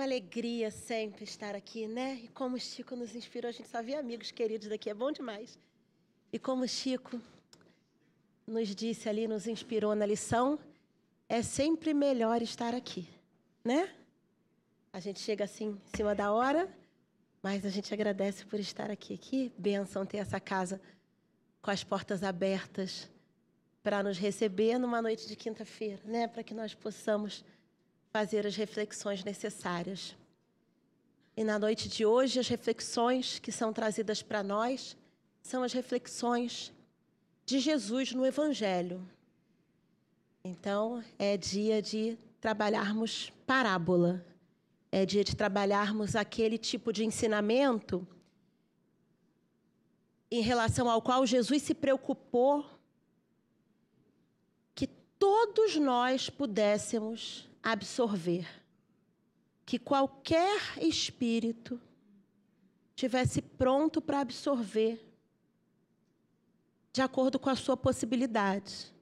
Uma alegria sempre estar aqui, né? E como o Chico nos inspirou, a gente só vê amigos queridos daqui, é bom demais. E como o Chico nos disse ali, nos inspirou na lição, é sempre melhor estar aqui, né? A gente chega assim em cima da hora, mas a gente agradece por estar aqui. Que bênção ter essa casa com as portas abertas para nos receber numa noite de quinta-feira, né? Para que nós possamos fazer as reflexões necessárias. E na noite de hoje, as reflexões que são trazidas para nós são as reflexões de Jesus no Evangelho. Então, é dia de trabalharmos parábola, é dia de trabalharmos aquele tipo de ensinamento em relação ao qual Jesus se preocupou que todos nós pudéssemos absorver. Que qualquer espírito tivesse pronto para absorver de acordo com a sua possibilidade.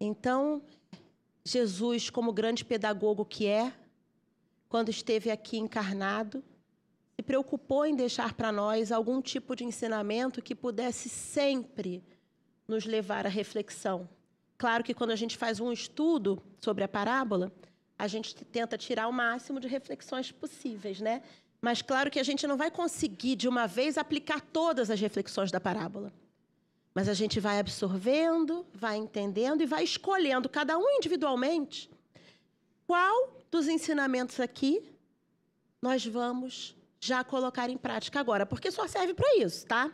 Então, Jesus, como grande pedagogo que é, quando esteve aqui encarnado, se preocupou em deixar para nós algum tipo de ensinamento que pudesse sempre nos levar à reflexão. Claro que quando a gente faz um estudo sobre a parábola, a gente tenta tirar o máximo de reflexões possíveis, né? Mas claro que a gente não vai conseguir de uma vez aplicar todas as reflexões da parábola. Mas a gente vai absorvendo, vai entendendo e vai escolhendo cada um individualmente qual dos ensinamentos aqui nós vamos já colocar em prática agora, porque só serve para isso, tá?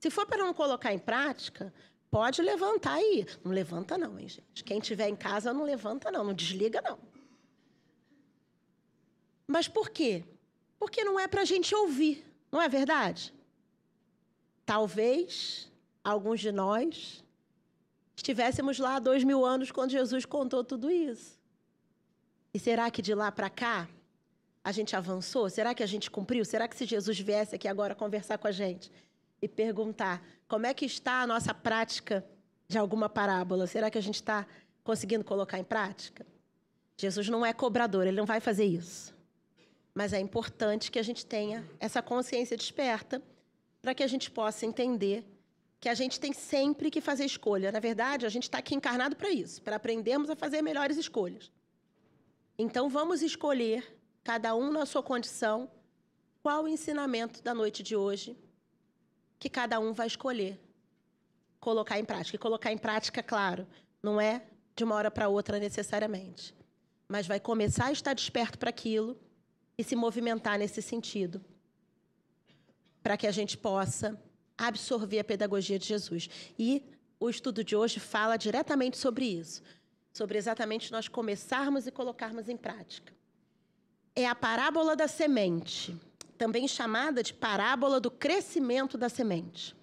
Se for para não colocar em prática, Pode levantar aí. Não levanta, não, hein, gente? Quem estiver em casa, não levanta, não. Não desliga, não. Mas por quê? Porque não é para a gente ouvir, não é verdade? Talvez alguns de nós estivéssemos lá há dois mil anos quando Jesus contou tudo isso. E será que de lá para cá a gente avançou? Será que a gente cumpriu? Será que se Jesus viesse aqui agora conversar com a gente, e perguntar como é que está a nossa prática de alguma parábola. Será que a gente está conseguindo colocar em prática? Jesus não é cobrador, ele não vai fazer isso. Mas é importante que a gente tenha essa consciência desperta para que a gente possa entender que a gente tem sempre que fazer escolha. Na verdade, a gente está aqui encarnado para isso, para aprendermos a fazer melhores escolhas. Então, vamos escolher, cada um na sua condição, qual o ensinamento da noite de hoje que cada um vai escolher colocar em prática. E colocar em prática, claro, não é de uma hora para outra necessariamente, mas vai começar a estar desperto para aquilo e se movimentar nesse sentido, para que a gente possa absorver a pedagogia de Jesus. E o estudo de hoje fala diretamente sobre isso, sobre exatamente nós começarmos e colocarmos em prática. É a parábola da semente também chamada de parábola do crescimento da semente.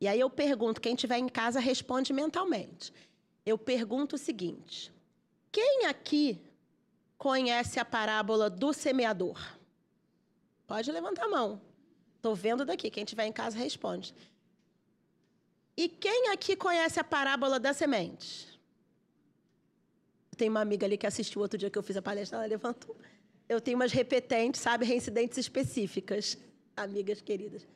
E aí eu pergunto, quem estiver em casa responde mentalmente. Eu pergunto o seguinte: quem aqui conhece a parábola do semeador? Pode levantar a mão. Estou vendo daqui. Quem estiver em casa responde. E quem aqui conhece a parábola da semente? Tem uma amiga ali que assistiu outro dia que eu fiz a palestra, ela levantou eu tenho umas repetentes, sabe, reincidentes específicas, amigas queridas.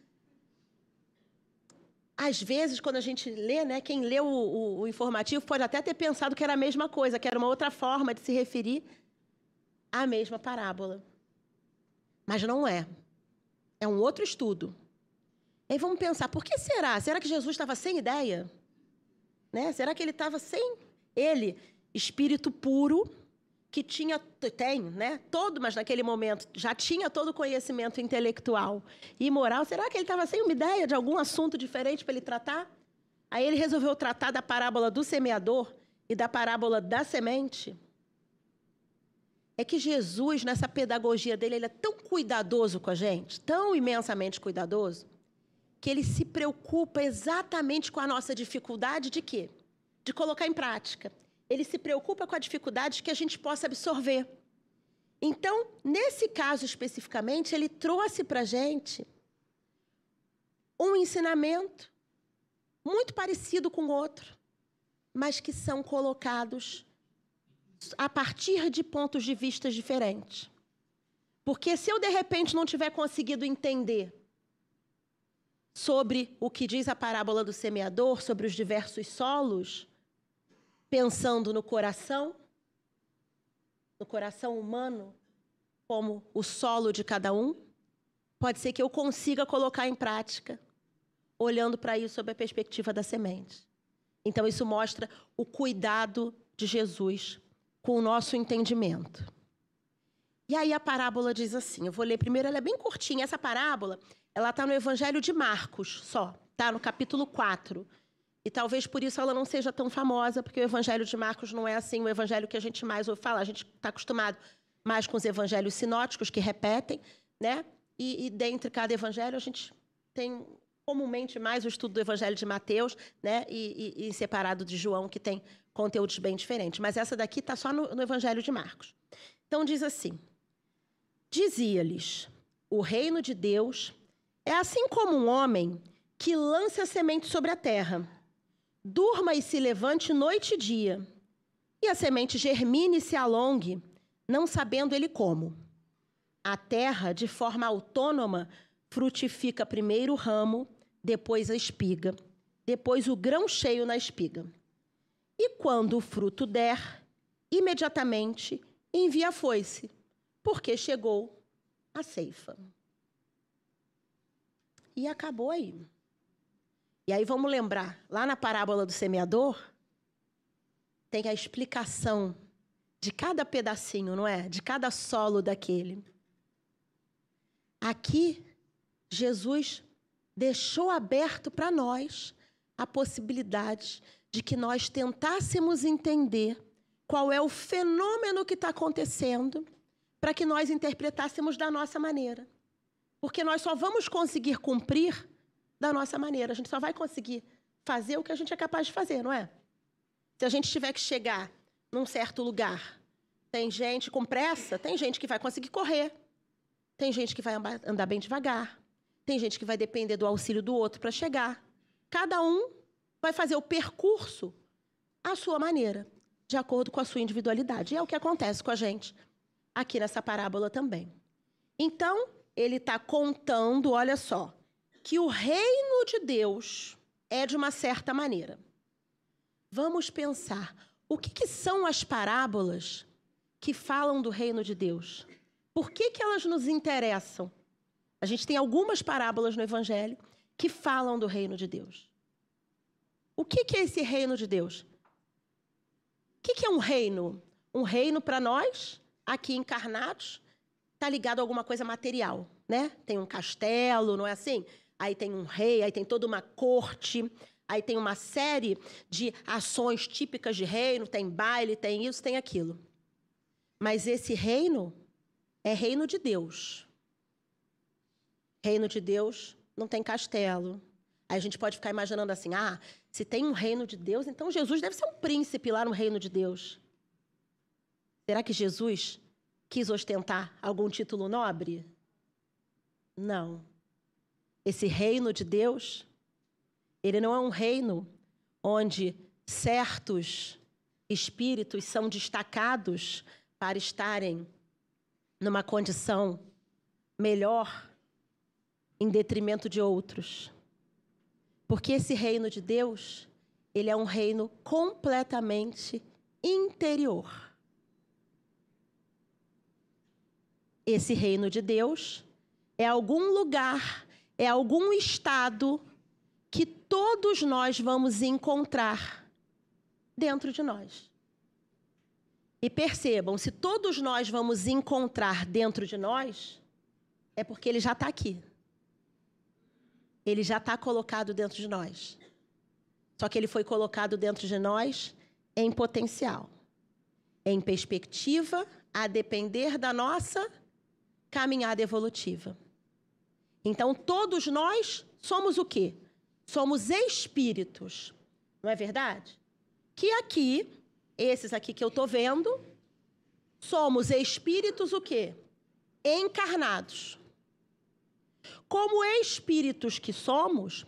Às vezes, quando a gente lê, né, quem lê o, o, o, informativo pode até ter pensado que era a mesma coisa, que era uma outra forma de se referir à mesma parábola. Mas não é. É um outro estudo. E aí vamos pensar, por que será? Será que Jesus estava sem ideia? Né? Será que ele estava sem ele, espírito puro, que tinha, tem, né? Todo, mas naquele momento já tinha todo o conhecimento intelectual e moral. Será que ele estava sem uma ideia de algum assunto diferente para ele tratar? Aí ele resolveu tratar da parábola do semeador e da parábola da semente. É que Jesus, nessa pedagogia dele, ele é tão cuidadoso com a gente, tão imensamente cuidadoso, que ele se preocupa exatamente com a nossa dificuldade de quê? De colocar em prática ele se preocupa com a dificuldade que a gente possa absorver. Então, nesse caso especificamente, ele trouxe para a gente um ensinamento muito parecido com o outro, mas que são colocados a partir de pontos de vista diferentes. Porque se eu de repente não tiver conseguido entender sobre o que diz a parábola do semeador, sobre os diversos solos, pensando no coração, no coração humano, como o solo de cada um, pode ser que eu consiga colocar em prática, olhando para isso sob a perspectiva da semente. Então, isso mostra o cuidado de Jesus com o nosso entendimento. E aí a parábola diz assim, eu vou ler primeiro, ela é bem curtinha. Essa parábola, ela está no Evangelho de Marcos só, tá? No capítulo 4. E talvez por isso ela não seja tão famosa, porque o Evangelho de Marcos não é assim o evangelho que a gente mais ouve falar. A gente está acostumado mais com os evangelhos sinóticos, que repetem, né? E, e dentre cada evangelho, a gente tem comumente mais o estudo do Evangelho de Mateus, né? E, e, e separado de João, que tem conteúdos bem diferentes. Mas essa daqui está só no, no Evangelho de Marcos. Então diz assim: Dizia-lhes: O reino de Deus é assim como um homem que lança a semente sobre a terra. Durma e se levante noite e dia, e a semente germine e se alongue, não sabendo ele como. A terra, de forma autônoma, frutifica primeiro o ramo, depois a espiga, depois o grão cheio na espiga. E quando o fruto der, imediatamente envia a foice, porque chegou a ceifa. E acabou aí. E aí vamos lembrar, lá na parábola do semeador, tem a explicação de cada pedacinho, não é? De cada solo daquele. Aqui, Jesus deixou aberto para nós a possibilidade de que nós tentássemos entender qual é o fenômeno que está acontecendo para que nós interpretássemos da nossa maneira. Porque nós só vamos conseguir cumprir da nossa maneira. A gente só vai conseguir fazer o que a gente é capaz de fazer, não é? Se a gente tiver que chegar num certo lugar, tem gente com pressa, tem gente que vai conseguir correr, tem gente que vai andar bem devagar, tem gente que vai depender do auxílio do outro para chegar. Cada um vai fazer o percurso à sua maneira, de acordo com a sua individualidade. E é o que acontece com a gente aqui nessa parábola também. Então, ele está contando, olha só, que o reino de Deus é de uma certa maneira. Vamos pensar, o que, que são as parábolas que falam do reino de Deus? Por que, que elas nos interessam? A gente tem algumas parábolas no Evangelho que falam do reino de Deus. O que, que é esse reino de Deus? O que, que é um reino? Um reino para nós, aqui encarnados, está ligado a alguma coisa material, né? Tem um castelo, não é assim? Aí tem um rei, aí tem toda uma corte, aí tem uma série de ações típicas de reino, tem baile, tem isso, tem aquilo. Mas esse reino é reino de Deus. Reino de Deus não tem castelo. Aí a gente pode ficar imaginando assim: ah, se tem um reino de Deus, então Jesus deve ser um príncipe lá no reino de Deus. Será que Jesus quis ostentar algum título nobre? Não. Esse reino de Deus, ele não é um reino onde certos espíritos são destacados para estarem numa condição melhor em detrimento de outros. Porque esse reino de Deus, ele é um reino completamente interior. Esse reino de Deus é algum lugar, é algum estado que todos nós vamos encontrar dentro de nós. E percebam, se todos nós vamos encontrar dentro de nós, é porque ele já está aqui. Ele já está colocado dentro de nós. Só que ele foi colocado dentro de nós em potencial, em perspectiva, a depender da nossa caminhada evolutiva. Então, todos nós somos o quê? Somos espíritos, não é verdade? Que aqui, esses aqui que eu estou vendo, somos espíritos o quê? Encarnados. Como espíritos que somos,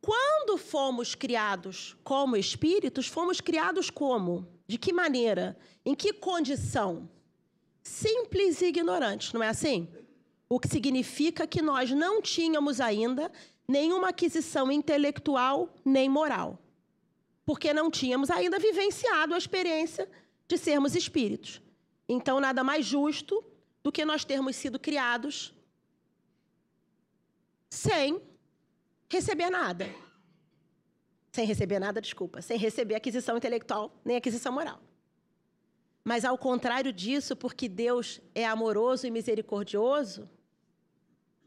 quando fomos criados como espíritos, fomos criados como? De que maneira? Em que condição? simples e ignorantes, não é assim? O que significa que nós não tínhamos ainda nenhuma aquisição intelectual nem moral. Porque não tínhamos ainda vivenciado a experiência de sermos espíritos. Então, nada mais justo do que nós termos sido criados sem receber nada. Sem receber nada, desculpa. Sem receber aquisição intelectual nem aquisição moral. Mas ao contrário disso, porque Deus é amoroso e misericordioso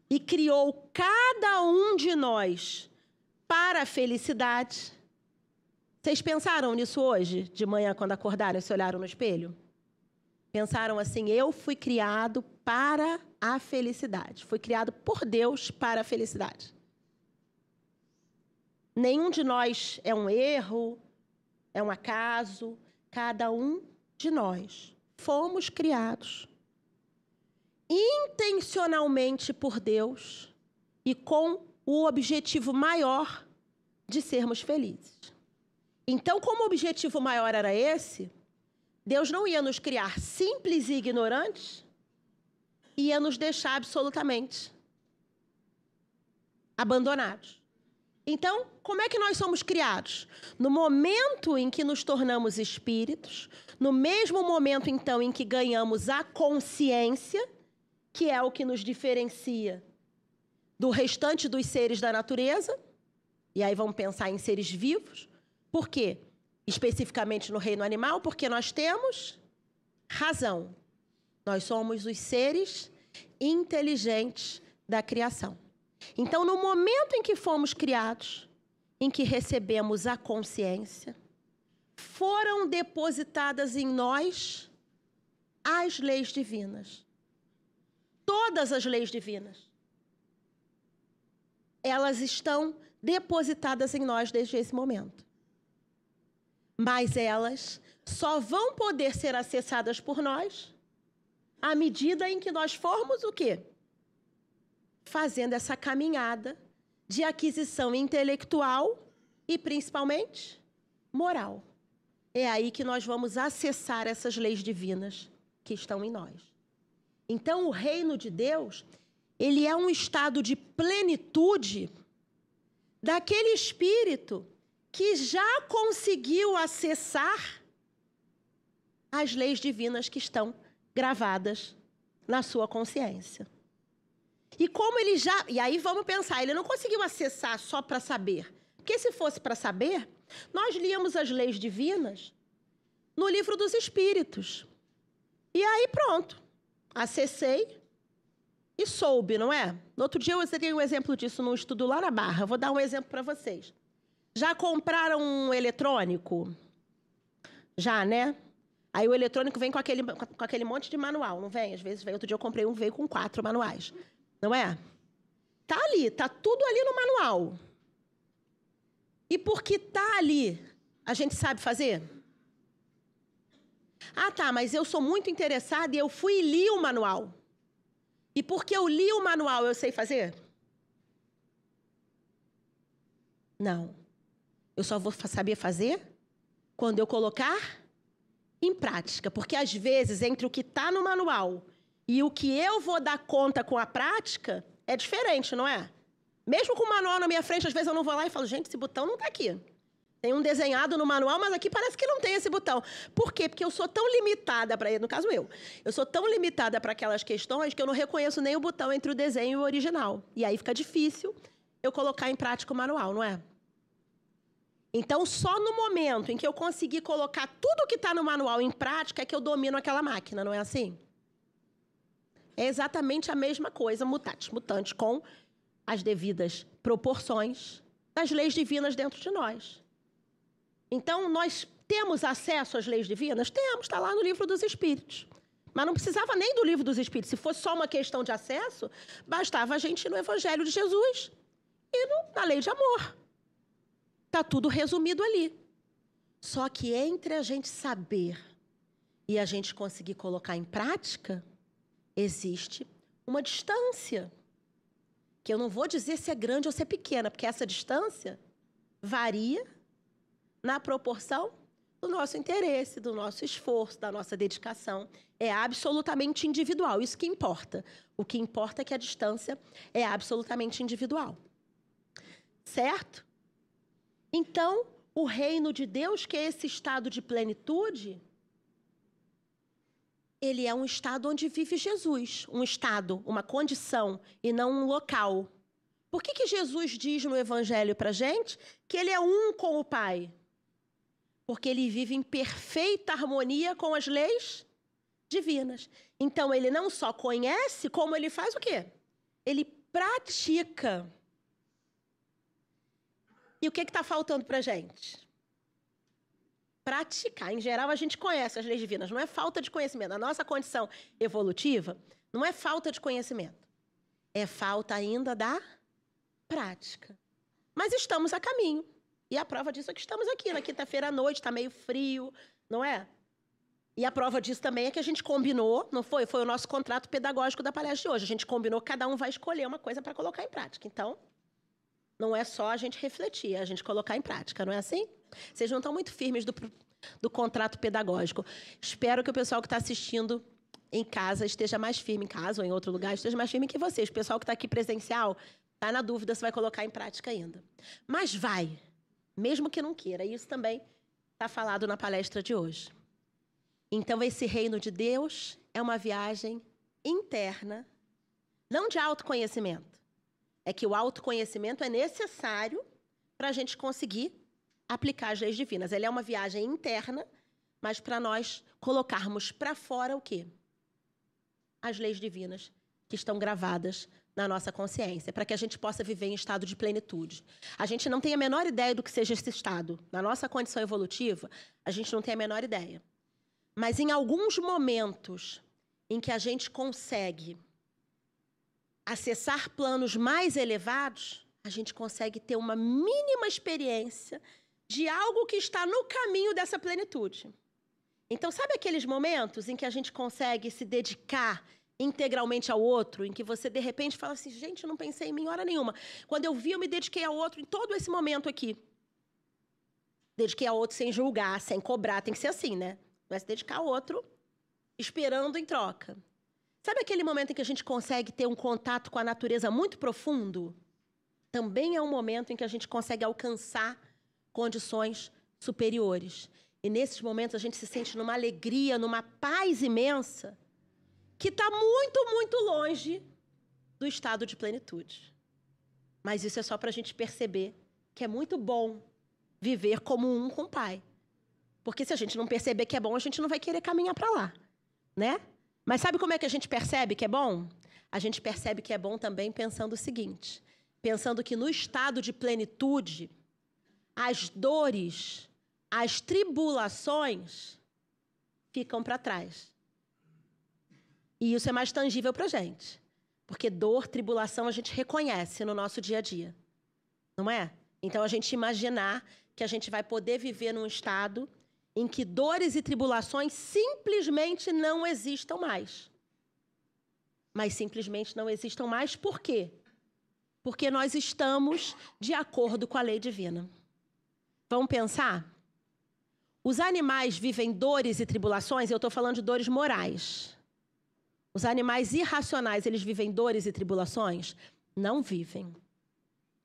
e criou cada um de nós para a felicidade. Vocês pensaram nisso hoje, de manhã, quando acordaram e se olharam no espelho? Pensaram assim: eu fui criado para a felicidade. Fui criado por Deus para a felicidade. Nenhum de nós é um erro, é um acaso. Cada um de nós fomos criados intencionalmente por Deus e com o objetivo maior de sermos felizes. Então, como o objetivo maior era esse, Deus não ia nos criar simples e ignorantes, ia nos deixar absolutamente abandonados. Então, como é que nós somos criados? No momento em que nos tornamos espíritos, no mesmo momento, então, em que ganhamos a consciência, que é o que nos diferencia do restante dos seres da natureza, e aí vamos pensar em seres vivos, por quê? Especificamente no reino animal, porque nós temos razão. Nós somos os seres inteligentes da criação. Então, no momento em que fomos criados, em que recebemos a consciência, foram depositadas em nós as leis divinas. Todas as leis divinas. Elas estão depositadas em nós desde esse momento. Mas elas só vão poder ser acessadas por nós à medida em que nós formos o quê? fazendo essa caminhada de aquisição intelectual e principalmente moral. É aí que nós vamos acessar essas leis divinas que estão em nós. Então, o reino de Deus, ele é um estado de plenitude daquele espírito que já conseguiu acessar as leis divinas que estão gravadas na sua consciência. E como ele já. E aí vamos pensar, ele não conseguiu acessar só para saber. Porque se fosse para saber, nós líamos as leis divinas no livro dos Espíritos. E aí pronto. Acessei e soube, não é? No outro dia eu dei um exemplo disso num estudo lá na Barra. Vou dar um exemplo para vocês. Já compraram um eletrônico? Já, né? Aí o eletrônico vem com aquele, com aquele monte de manual, não vem? Às vezes vem. Outro dia eu comprei um, veio com quatro manuais. Não é? Tá ali, tá tudo ali no manual. E porque tá ali, a gente sabe fazer? Ah, tá, mas eu sou muito interessada e eu fui e li o manual. E porque eu li o manual, eu sei fazer? Não. Eu só vou saber fazer quando eu colocar em prática. Porque às vezes, entre o que está no manual e o que eu vou dar conta com a prática é diferente, não é? Mesmo com o manual na minha frente, às vezes eu não vou lá e falo, gente, esse botão não está aqui. Tem um desenhado no manual, mas aqui parece que não tem esse botão. Por quê? Porque eu sou tão limitada para, no caso eu, eu sou tão limitada para aquelas questões que eu não reconheço nem o botão entre o desenho e o original. E aí fica difícil eu colocar em prática o manual, não é? Então, só no momento em que eu conseguir colocar tudo que está no manual em prática é que eu domino aquela máquina, não é assim? é exatamente a mesma coisa, mutatis mutante, com as devidas proporções das leis divinas dentro de nós. Então, nós temos acesso às leis divinas? Temos, está lá no livro dos Espíritos. Mas não precisava nem do livro dos Espíritos. Se fosse só uma questão de acesso, bastava a gente ir no Evangelho de Jesus e no, na lei de amor. Está tudo resumido ali. Só que entre a gente saber e a gente conseguir colocar em prática, existe uma distância. Que eu não vou dizer se é grande ou se é pequena, porque essa distância varia na proporção do nosso interesse, do nosso esforço, da nossa dedicação. É absolutamente individual. Isso que importa. O que importa é que a distância é absolutamente individual. Certo? Então, o reino de Deus, que é esse estado de plenitude, ele é um estado onde vive Jesus, um estado, uma condição e não um local. Por que, que Jesus diz no Evangelho para gente que ele é um com o Pai? Porque ele vive em perfeita harmonia com as leis divinas. Então ele não só conhece, como ele faz o quê? Ele pratica. E o que está faltando para gente? praticar. Em geral, a gente conhece as leis divinas, não é falta de conhecimento. A nossa condição evolutiva não é falta de conhecimento, é falta ainda da prática. Mas estamos a caminho. E a prova disso é que estamos aqui na quinta-feira à noite, está meio frio, não é? E a prova disso também é que a gente combinou, não foi? Foi o nosso contrato pedagógico da palestra de hoje. A gente combinou, cada um vai escolher uma coisa para colocar em prática. Então, não é só a gente refletir, é a gente colocar em prática, não é assim? Vocês não estão muito firmes do, do contrato pedagógico. Espero que o pessoal que está assistindo em casa esteja mais firme, em casa ou em outro lugar, esteja mais firme que vocês. O pessoal que está aqui presencial está na dúvida se vai colocar em prática ainda. Mas vai, mesmo que não queira. Isso também está falado na palestra de hoje. Então, esse reino de Deus é uma viagem interna, não de autoconhecimento é que o autoconhecimento é necessário para a gente conseguir aplicar as leis divinas. Ele é uma viagem interna, mas para nós colocarmos para fora o quê? As leis divinas que estão gravadas na nossa consciência, para que a gente possa viver em estado de plenitude. A gente não tem a menor ideia do que seja esse estado. Na nossa condição evolutiva, a gente não tem a menor ideia. Mas em alguns momentos em que a gente consegue acessar planos mais elevados, a gente consegue ter uma mínima experiência de algo que está no caminho dessa plenitude. Então, sabe aqueles momentos em que a gente consegue se dedicar integralmente ao outro, em que você de repente fala assim: gente, eu não pensei em mim hora nenhuma. Quando eu vi, eu me dediquei ao outro em todo esse momento aqui. Dediquei ao outro sem julgar, sem cobrar, tem que ser assim, né? Não é se dedicar ao outro esperando em troca. Sabe aquele momento em que a gente consegue ter um contato com a natureza muito profundo? Também é um momento em que a gente consegue alcançar condições superiores. E nesses momentos a gente se sente numa alegria, numa paz imensa, que está muito, muito longe do estado de plenitude. Mas isso é só para a gente perceber que é muito bom viver como um com o Pai. Porque se a gente não perceber que é bom, a gente não vai querer caminhar para lá, né? Mas sabe como é que a gente percebe que é bom? A gente percebe que é bom também pensando o seguinte: pensando que no estado de plenitude, as dores, as tribulações ficam para trás. E isso é mais tangível para gente. Porque dor, tribulação, a gente reconhece no nosso dia a dia. Não é? Então, a gente imaginar que a gente vai poder viver num estado em que dores e tribulações simplesmente não existam mais. Mas simplesmente não existam mais por quê? Porque nós estamos de acordo com a lei divina. Vamos pensar? Os animais vivem dores e tribulações, eu estou falando de dores morais. Os animais irracionais, eles vivem dores e tribulações? Não vivem.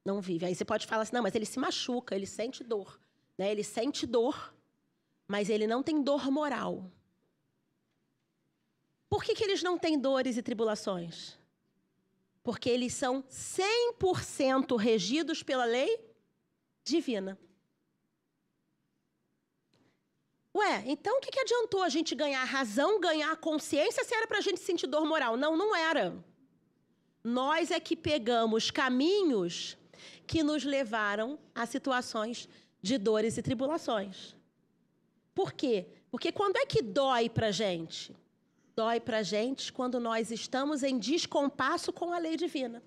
Não vivem. Aí você pode falar assim, não, mas ele se machuca, ele sente dor. Né? Ele sente dor, mas ele não tem dor moral. Por que, que eles não têm dores e tribulações? Porque eles são 100% regidos pela lei divina. Ué, então o que, que adiantou a gente ganhar razão, ganhar consciência se era para a gente sentir dor moral? Não, não era. Nós é que pegamos caminhos que nos levaram a situações de dores e tribulações. Por quê? Porque quando é que dói para gente? Dói para gente quando nós estamos em descompasso com a lei divina.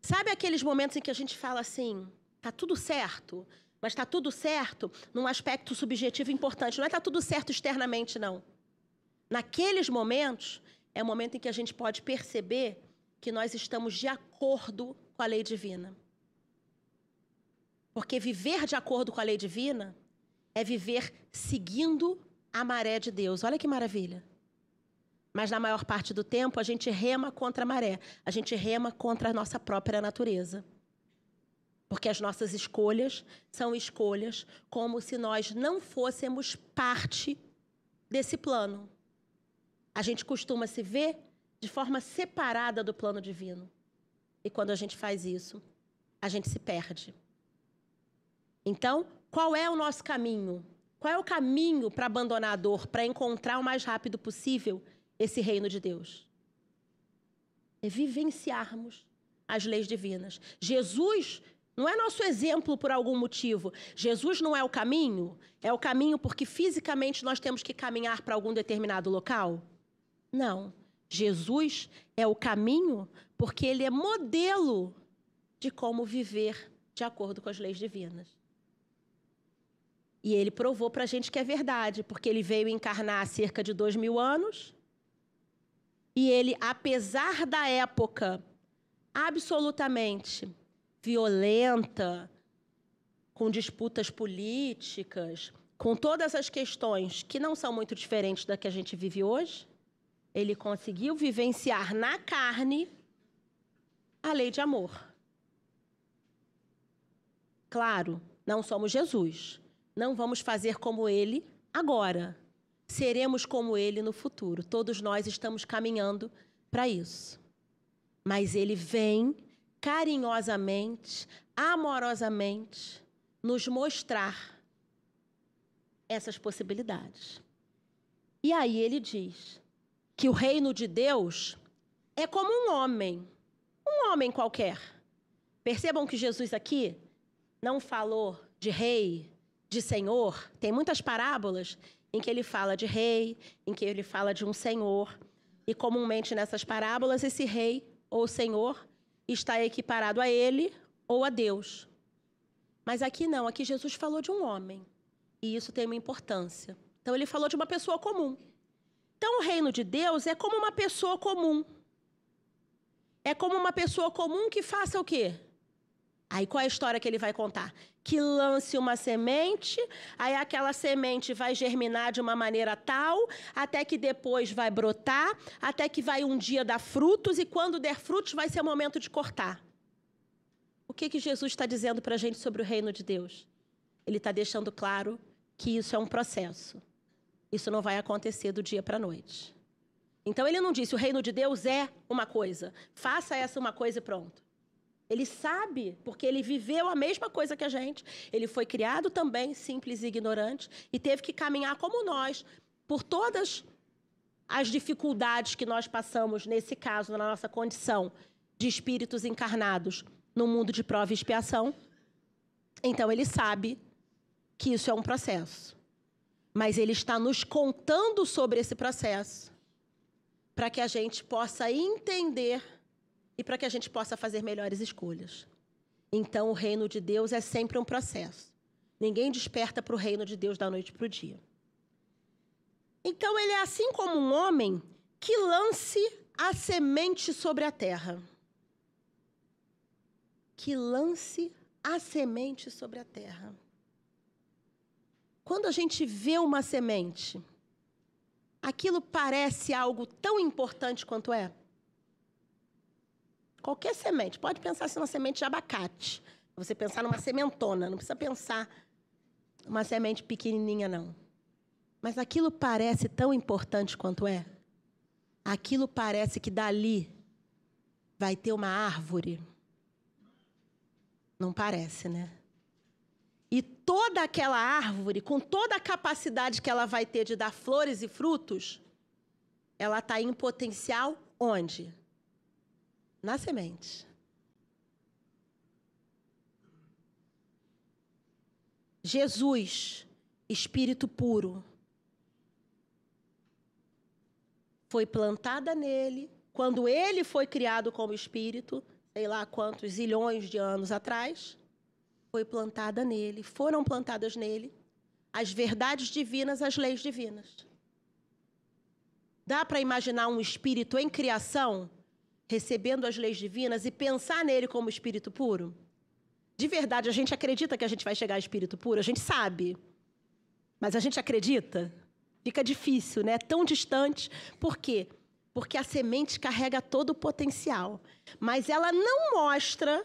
Sabe aqueles momentos em que a gente fala assim, tá tudo certo, mas tá tudo certo num aspecto subjetivo importante. Não é tá tudo certo externamente, não. Naqueles momentos, é o momento em que a gente pode perceber que nós estamos de acordo com a lei divina. Porque viver de acordo com a lei divina é viver seguindo a maré de Deus. Olha que maravilha. Mas na maior parte do tempo a gente rema contra a maré, a gente rema contra a nossa própria natureza. Porque as nossas escolhas são escolhas como se nós não fôssemos parte desse plano. A gente costuma se ver de forma separada do plano divino. E quando a gente faz isso, a gente se perde. Então, qual é o nosso caminho? Qual é o caminho para abandonar a dor, para encontrar o mais rápido possível esse reino de Deus? É vivenciarmos as leis divinas. Jesus não é nosso exemplo por algum motivo. Jesus não é o caminho? É o caminho porque fisicamente nós temos que caminhar para algum determinado local? Não. Jesus é o caminho porque ele é modelo de como viver de acordo com as leis divinas. E ele provou para a gente que é verdade, porque ele veio encarnar há cerca de dois mil anos. E ele, apesar da época absolutamente violenta, com disputas políticas, com todas as questões que não são muito diferentes da que a gente vive hoje, ele conseguiu vivenciar na carne a lei de amor. Claro, não somos Jesus. Não vamos fazer como ele agora. Seremos como ele no futuro. Todos nós estamos caminhando para isso. Mas ele vem carinhosamente, amorosamente, nos mostrar essas possibilidades. E aí ele diz que o reino de Deus é como um homem, um homem qualquer. Percebam que Jesus aqui não falou de rei, de senhor. Tem muitas parábolas em que ele fala de rei, em que ele fala de um senhor. E comumente nessas parábolas, esse rei ou senhor está equiparado a ele ou a Deus. Mas aqui não, aqui Jesus falou de um homem. E isso tem uma importância. Então ele falou de uma pessoa comum. Então o reino de Deus é como uma pessoa comum. É como uma pessoa comum que faça o quê? Aí qual é a história que ele vai contar? Que lance uma semente, aí aquela semente vai germinar de uma maneira tal, até que depois vai brotar, até que vai um dia dar frutos, e quando der frutos vai ser o momento de cortar. O que, que Jesus está dizendo para a gente sobre o reino de Deus? Ele está deixando claro que isso é um processo. Isso não vai acontecer do dia para a noite. Então ele não disse o reino de Deus é uma coisa, faça essa uma coisa e pronto. Ele sabe, porque ele viveu a mesma coisa que a gente. Ele foi criado também simples e ignorante e teve que caminhar como nós por todas as dificuldades que nós passamos nesse caso, na nossa condição de espíritos encarnados no mundo de prova e expiação. Então ele sabe que isso é um processo. Mas ele está nos contando sobre esse processo para que a gente possa entender e para que a gente possa fazer melhores escolhas. Então, o reino de Deus é sempre um processo. Ninguém desperta para o reino de Deus da noite para o dia. Então, ele é assim como um homem que lance a semente sobre a terra. Que lance a semente sobre a terra. Quando a gente vê uma semente, aquilo parece algo tão importante quanto é? Qualquer semente. Pode pensar assim, uma semente de abacate. Você pensar numa sementona. Não precisa pensar uma semente pequenininha, não. Mas aquilo parece tão importante quanto é. Aquilo parece que dali vai ter uma árvore. Não parece, né? E toda aquela árvore, com toda a capacidade que ela vai ter de dar flores e frutos, ela está em potencial onde? Na semente. Jesus, Espírito puro, foi plantada nele quando ele foi criado como Espírito, sei lá quantos zilhões de anos atrás, foi plantada nele, foram plantadas nele as verdades divinas, as leis divinas. Dá para imaginar um espírito em criação recebendo as leis divinas e pensar nele como espírito puro? De verdade, a gente acredita que a gente vai chegar a espírito puro? A gente sabe. Mas a gente acredita? Fica difícil, né? Tão distante. Por quê? Porque a semente carrega todo o potencial, mas ela não mostra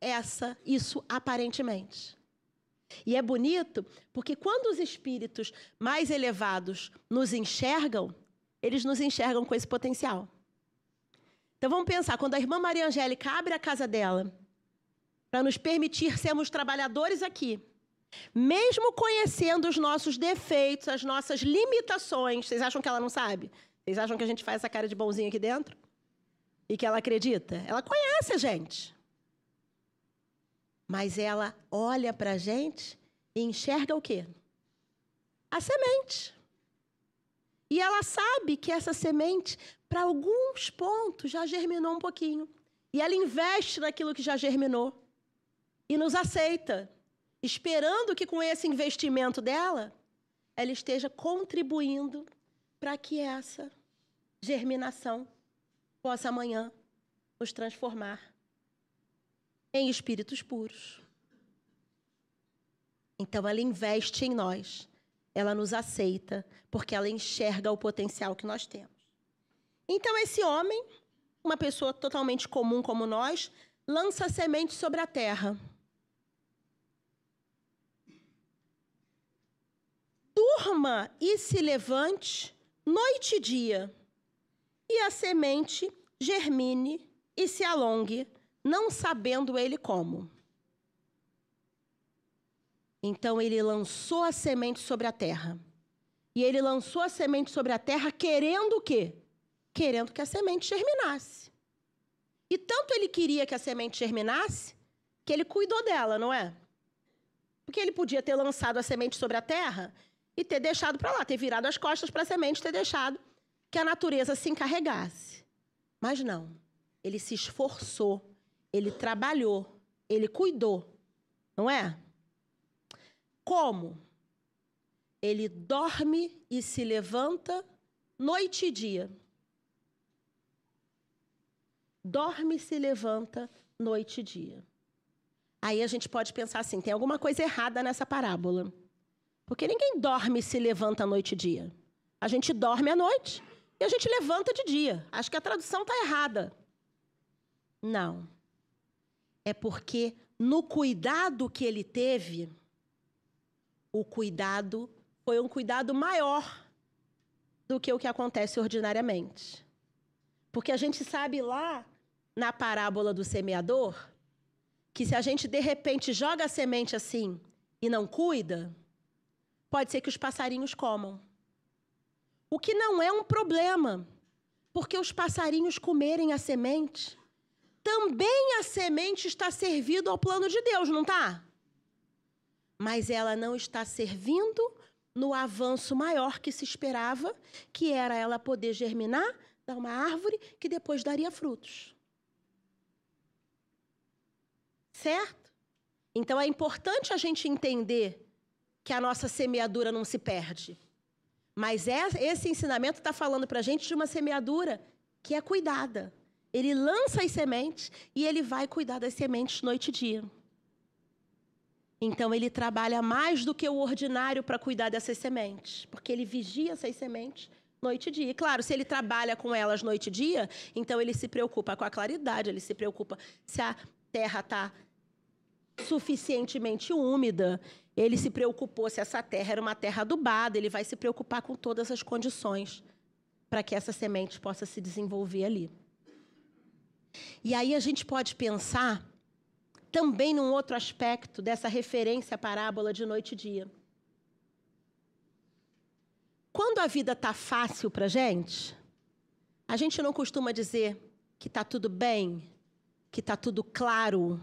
essa isso aparentemente. E é bonito porque quando os espíritos mais elevados nos enxergam, eles nos enxergam com esse potencial. Então vamos pensar, quando a irmã Maria Angélica abre a casa dela para nos permitir sermos trabalhadores aqui, mesmo conhecendo os nossos defeitos, as nossas limitações, vocês acham que ela não sabe? Vocês acham que a gente faz essa cara de bonzinho aqui dentro? E que ela acredita? Ela conhece a gente. Mas ela olha para a gente e enxerga o quê? A semente. E ela sabe que essa semente, para alguns pontos, já germinou um pouquinho. E ela investe naquilo que já germinou. E nos aceita, esperando que com esse investimento dela, ela esteja contribuindo para que essa germinação possa amanhã nos transformar em espíritos puros. Então ela investe em nós, ela nos aceita, porque ela enxerga o potencial que nós temos. Então esse homem, uma pessoa totalmente comum como nós, lança semente sobre a terra. Durma e se levante noite e dia, e a semente germine e se alongue não sabendo ele como. Então ele lançou a semente sobre a terra. E ele lançou a semente sobre a terra querendo o quê? Querendo que a semente germinasse. E tanto ele queria que a semente germinasse, que ele cuidou dela, não é? Porque ele podia ter lançado a semente sobre a terra e ter deixado para lá, ter virado as costas para a semente, ter deixado que a natureza se encarregasse. Mas não. Ele se esforçou ele trabalhou, ele cuidou, não é? Como? Ele dorme e se levanta noite e dia. Dorme e se levanta noite e dia. Aí a gente pode pensar assim: tem alguma coisa errada nessa parábola. Porque ninguém dorme e se levanta noite e dia. A gente dorme à noite e a gente levanta de dia. Acho que a tradução está errada. Não é porque no cuidado que ele teve, o cuidado foi um cuidado maior do que o que acontece ordinariamente. Porque a gente sabe lá na parábola do semeador que se a gente de repente joga a semente assim e não cuida, pode ser que os passarinhos comam. O que não é um problema, porque os passarinhos comerem a semente também a semente está servindo ao plano de Deus, não está? Mas ela não está servindo no avanço maior que se esperava, que era ela poder germinar, dar uma árvore que depois daria frutos. Certo? Então é importante a gente entender que a nossa semeadura não se perde. Mas é, esse ensinamento está falando para a gente de uma semeadura que é cuidada. Ele lança as sementes e ele vai cuidar das sementes noite e dia. Então ele trabalha mais do que o ordinário para cuidar dessas sementes, porque ele vigia essas sementes noite e dia. E claro, se ele trabalha com elas noite e dia, então ele se preocupa com a claridade, ele se preocupa se a terra está suficientemente úmida, ele se preocupou se essa terra era uma terra adubada, ele vai se preocupar com todas as condições para que essa semente possa se desenvolver ali. E aí a gente pode pensar também num outro aspecto dessa referência à parábola de noite e dia. Quando a vida está fácil para a gente, a gente não costuma dizer que está tudo bem, que está tudo claro,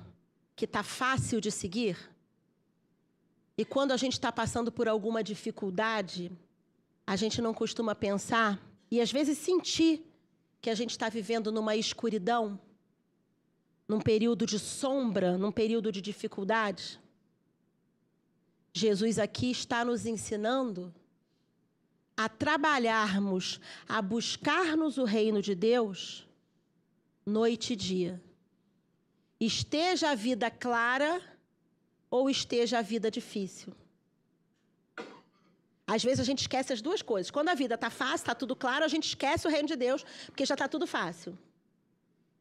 que está fácil de seguir. E quando a gente está passando por alguma dificuldade, a gente não costuma pensar e às vezes sentir que a gente está vivendo numa escuridão, num período de sombra, num período de dificuldade? Jesus aqui está nos ensinando a trabalharmos, a buscarmos o reino de Deus noite e dia. Esteja a vida clara ou esteja a vida difícil. Às vezes a gente esquece as duas coisas. Quando a vida está fácil, está tudo claro, a gente esquece o reino de Deus, porque já está tudo fácil.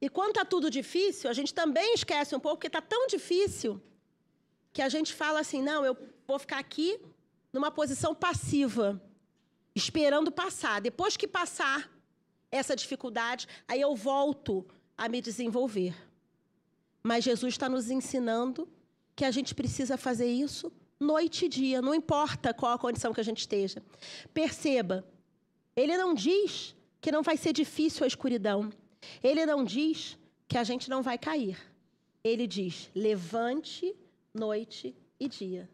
E quando está tudo difícil, a gente também esquece um pouco, porque está tão difícil que a gente fala assim: não, eu vou ficar aqui numa posição passiva, esperando passar. Depois que passar essa dificuldade, aí eu volto a me desenvolver. Mas Jesus está nos ensinando que a gente precisa fazer isso noite e dia, não importa qual a condição que a gente esteja. Perceba, ele não diz que não vai ser difícil a escuridão. Ele não diz que a gente não vai cair. Ele diz: levante noite e dia.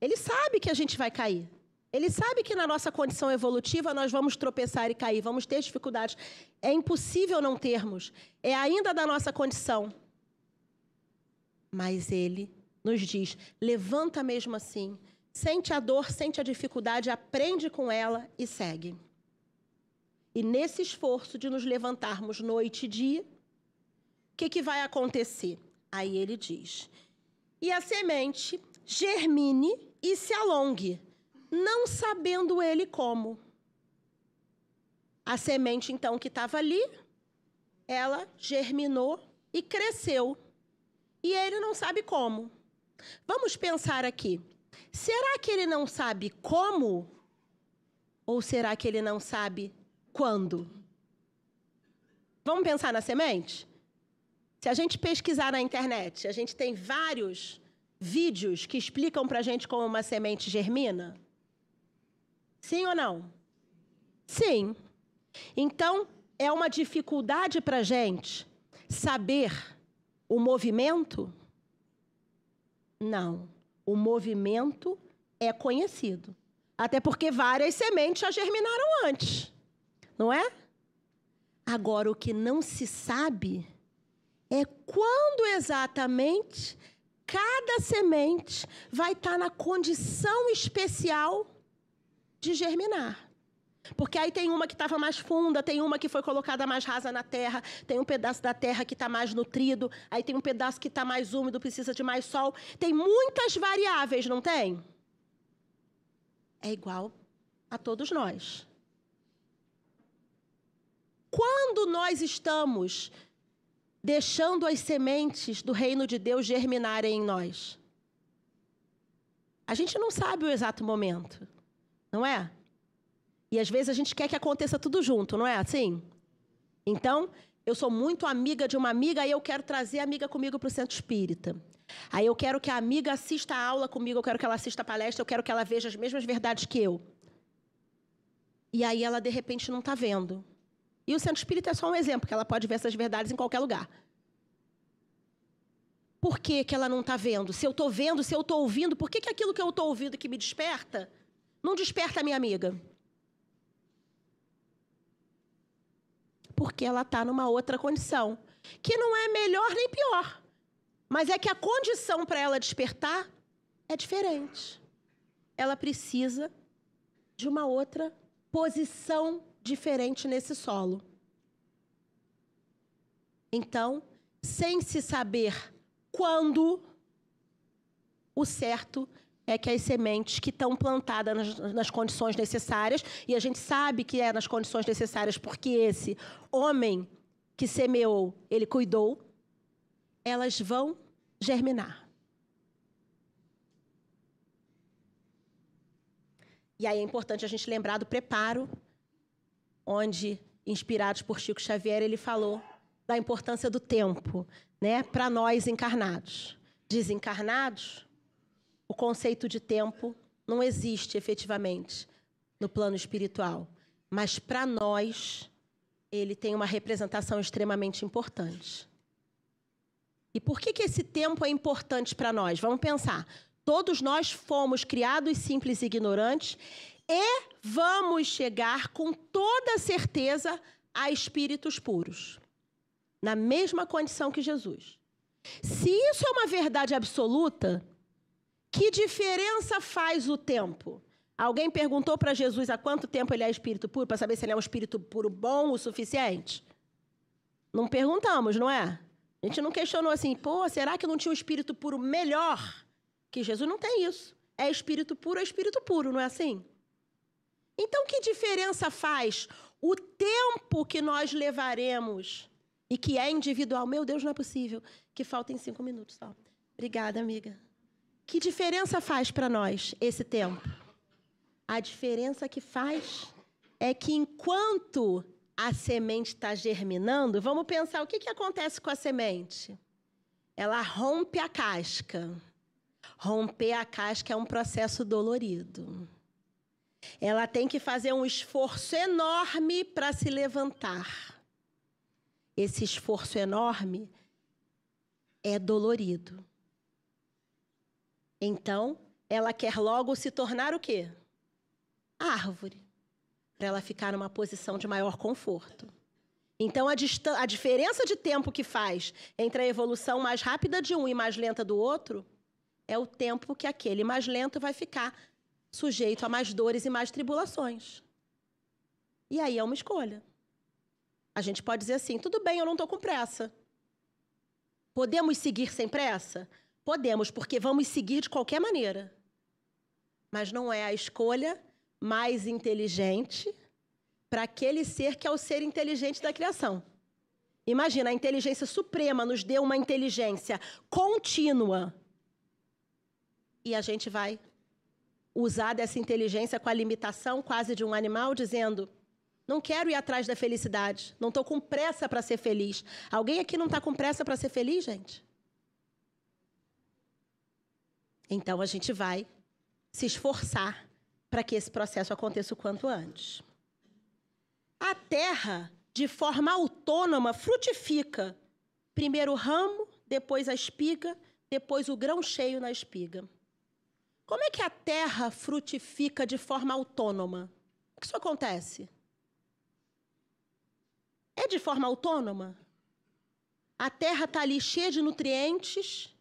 Ele sabe que a gente vai cair. Ele sabe que na nossa condição evolutiva nós vamos tropeçar e cair, vamos ter dificuldades. É impossível não termos. É ainda da nossa condição. Mas ele nos diz: levanta mesmo assim, sente a dor, sente a dificuldade, aprende com ela e segue. E nesse esforço de nos levantarmos noite e dia, o que, que vai acontecer? Aí ele diz: e a semente germine e se alongue, não sabendo ele como. A semente, então, que estava ali, ela germinou e cresceu. E ele não sabe como. Vamos pensar aqui. Será que ele não sabe como? Ou será que ele não sabe quando? Vamos pensar na semente? Se a gente pesquisar na internet, a gente tem vários vídeos que explicam para a gente como uma semente germina? Sim ou não? Sim. Então, é uma dificuldade para a gente saber o movimento? Não. O movimento é conhecido. Até porque várias sementes já germinaram antes. Não é? Agora, o que não se sabe é quando exatamente cada semente vai estar na condição especial de germinar. Porque aí tem uma que estava mais funda, tem uma que foi colocada mais rasa na terra, tem um pedaço da terra que está mais nutrido, aí tem um pedaço que está mais úmido, precisa de mais sol. Tem muitas variáveis, não tem? É igual a todos nós. Quando nós estamos deixando as sementes do reino de Deus germinarem em nós? A gente não sabe o exato momento, não é? E às vezes a gente quer que aconteça tudo junto, não é assim? Então, eu sou muito amiga de uma amiga e eu quero trazer a amiga comigo para o centro espírita. Aí eu quero que a amiga assista a aula comigo, eu quero que ela assista a palestra, eu quero que ela veja as mesmas verdades que eu. E aí ela, de repente, não está vendo. E o centro espírita é só um exemplo, que ela pode ver essas verdades em qualquer lugar. Por que, que ela não está vendo? Se eu estou vendo, se eu estou ouvindo, por que, que aquilo que eu estou ouvindo que me desperta, não desperta a minha amiga? Porque ela está numa outra condição, que não é melhor nem pior. Mas é que a condição para ela despertar é diferente. Ela precisa de uma outra posição diferente nesse solo. Então, sem se saber quando, o certo é que as sementes que estão plantadas nas, nas, condições necessárias, e a gente sabe que é nas condições necessárias porque esse homem que semeou, ele cuidou, elas vão germinar. E aí é importante a gente lembrar do preparo onde, inspirados por Chico Xavier, ele falou da importância do tempo, né, para nós encarnados. Desencarnados, o conceito de tempo não existe efetivamente no plano espiritual, mas para nós ele tem uma representação extremamente importante. E por que, que esse tempo é importante para nós? Vamos pensar. Todos nós fomos criados simples e ignorantes e vamos chegar com toda certeza a espíritos puros, na mesma condição que Jesus. Se isso é uma verdade absoluta, que diferença faz o tempo? Alguém perguntou para Jesus há quanto tempo ele é espírito puro, para saber se ele é um espírito puro bom o suficiente? Não perguntamos, não é? A gente não questionou assim, pô, será que não tinha um espírito puro melhor Que Jesus não tem isso. É espírito puro, é espírito puro, não é assim? Então, que diferença faz o tempo que nós levaremos e que é individual? Meu Deus, não é possível que faltem cinco minutos só. Obrigada, amiga. Que diferença faz para nós esse tempo? A diferença que faz é que enquanto a semente está germinando, vamos pensar o que, que acontece com a semente. Ela rompe a casca. Romper a casca é um processo dolorido. Ela tem que fazer um esforço enorme para se levantar. Esse esforço enorme é dolorido. Então, ela quer logo se tornar o quê? Árvore, para ela ficar numa posição de maior conforto. Então, a, a diferença de tempo que faz entre a evolução mais rápida de um e mais lenta do outro é o tempo que aquele mais lento vai ficar sujeito a mais dores e mais tribulações. E aí é uma escolha. A gente pode dizer assim: tudo bem, eu não estou com pressa. Podemos seguir sem pressa? Podemos, porque vamos seguir de qualquer maneira. Mas não é a escolha mais inteligente para aquele ser que é o ser inteligente da criação. Imagina, a inteligência suprema nos deu uma inteligência contínua. E a gente vai usar dessa inteligência com a limitação quase de um animal, dizendo: não quero ir atrás da felicidade, não estou com pressa para ser feliz. Alguém aqui não está com pressa para ser feliz, gente? Então a gente vai se esforçar para que esse processo aconteça o quanto antes. A terra, de forma autônoma, frutifica. Primeiro o ramo, depois a espiga, depois o grão cheio na espiga. Como é que a terra frutifica de forma autônoma? O que isso acontece? É de forma autônoma? A terra está ali cheia de nutrientes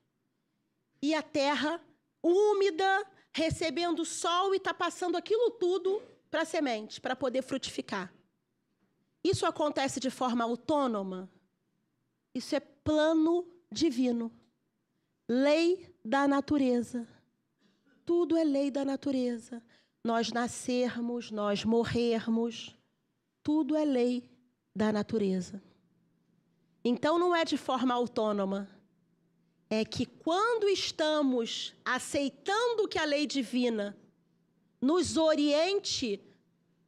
e a terra úmida, recebendo sol e está passando aquilo tudo para a semente, para poder frutificar. Isso acontece de forma autônoma? Isso é plano divino, lei da natureza. Tudo é lei da natureza. Nós nascermos, nós morrermos, tudo é lei da natureza. Então não é de forma autônoma. É que quando estamos aceitando que a lei divina nos oriente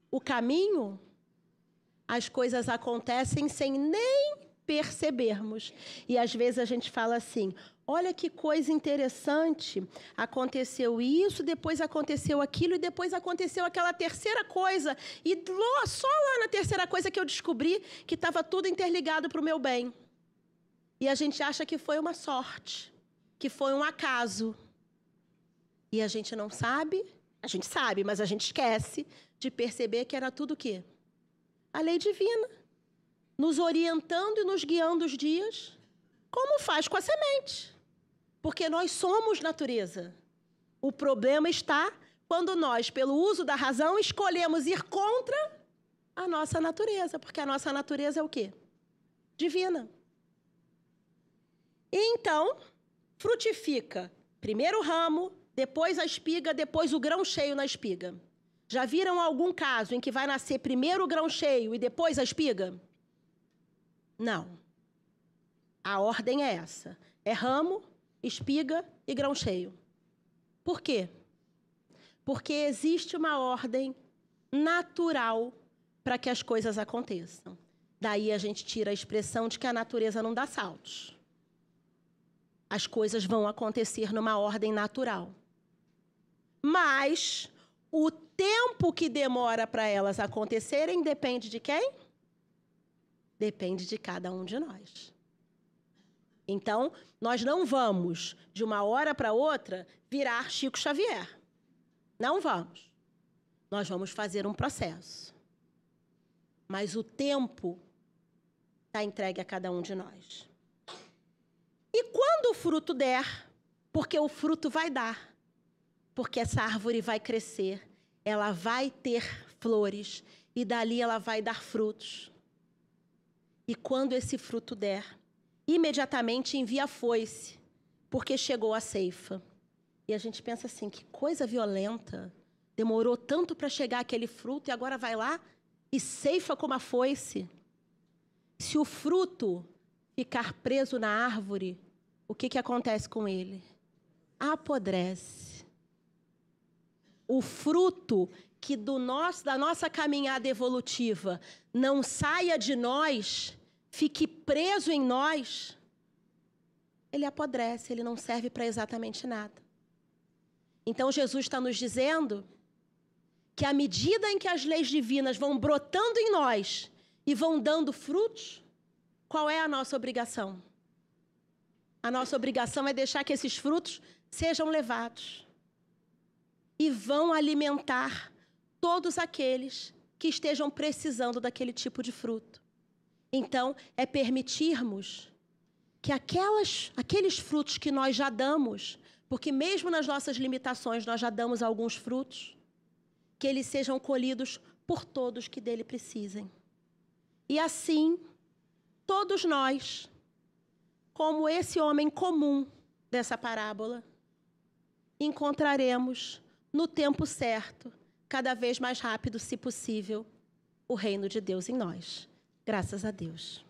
o caminho, as coisas acontecem sem nem percebermos. E às vezes a gente fala assim: Olha que coisa interessante. Aconteceu isso, depois aconteceu aquilo, e depois aconteceu aquela terceira coisa. E só lá na terceira coisa que eu descobri que estava tudo interligado para o meu bem. E a gente acha que foi uma sorte, que foi um acaso. E a gente não sabe, a gente sabe, mas a gente esquece de perceber que era tudo o quê? A lei divina. Nos orientando e nos guiando os dias, como faz com a semente. Porque nós somos natureza. O problema está quando nós, pelo uso da razão, escolhemos ir contra a nossa natureza, porque a nossa natureza é o quê? Divina. E então, frutifica primeiro o ramo, depois a espiga, depois o grão cheio na espiga. Já viram algum caso em que vai nascer primeiro o grão cheio e depois a espiga? Não. A ordem é essa: é ramo, espiga e grão cheio. Por quê? Porque existe uma ordem natural para que as coisas aconteçam. Daí a gente tira a expressão de que a natureza não dá saltos. As coisas vão acontecer numa ordem natural. Mas o tempo que demora para elas acontecerem depende de quem? Depende de cada um de nós. Então, nós não vamos, de uma hora para outra, virar Chico Xavier. Não vamos. Nós vamos fazer um processo. Mas o tempo está entregue a cada um de nós. E quando o fruto der, porque o fruto vai dar, porque essa árvore vai crescer, ela vai ter flores e dali ela vai dar frutos. E quando esse fruto der, imediatamente envia a foice, porque chegou a ceifa. E a gente pensa assim: que coisa violenta. Demorou tanto para chegar aquele fruto e agora vai lá e ceifa como a foice. Se o fruto ficar preso na árvore, o que, que acontece com ele? Apodrece. O fruto que do nosso, da nossa caminhada evolutiva não saia de nós, fique preso em nós, ele apodrece, ele não serve para exatamente nada. Então Jesus está nos dizendo que à medida em que as leis divinas vão brotando em nós e vão dando frutos, qual é a nossa obrigação? A nossa obrigação é deixar que esses frutos sejam levados e vão alimentar todos aqueles que estejam precisando daquele tipo de fruto. Então, é permitirmos que aquelas, aqueles frutos que nós já damos, porque mesmo nas nossas limitações nós já damos alguns frutos, que eles sejam colhidos por todos que dele precisem. E assim, todos nós, como esse homem comum dessa parábola, encontraremos no tempo certo, cada vez mais rápido, se possível, o reino de Deus em nós. Graças a Deus.